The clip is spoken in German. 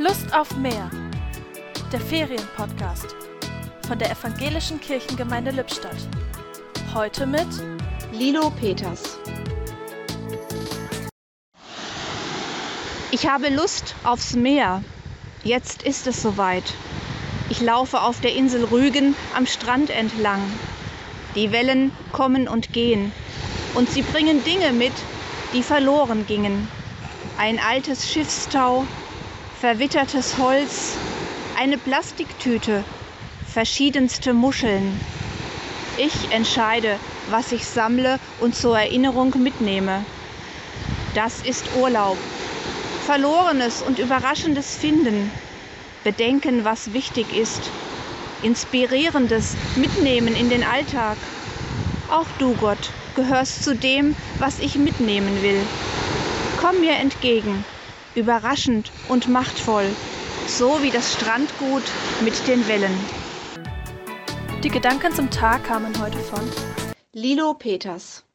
Lust auf mehr. Der Ferienpodcast von der Evangelischen Kirchengemeinde Lippstadt. Heute mit Lilo Peters. Ich habe Lust aufs Meer. Jetzt ist es soweit. Ich laufe auf der Insel Rügen am Strand entlang. Die Wellen kommen und gehen. Und sie bringen Dinge mit, die verloren gingen. Ein altes Schiffstau, verwittertes Holz, eine Plastiktüte, verschiedenste Muscheln. Ich entscheide, was ich sammle und zur Erinnerung mitnehme. Das ist Urlaub. Verlorenes und Überraschendes finden, bedenken, was wichtig ist, Inspirierendes mitnehmen in den Alltag. Auch du, Gott, gehörst zu dem, was ich mitnehmen will. Komm mir entgegen überraschend und machtvoll, so wie das Strandgut mit den Wellen. Die Gedanken zum Tag kamen heute von Lilo Peters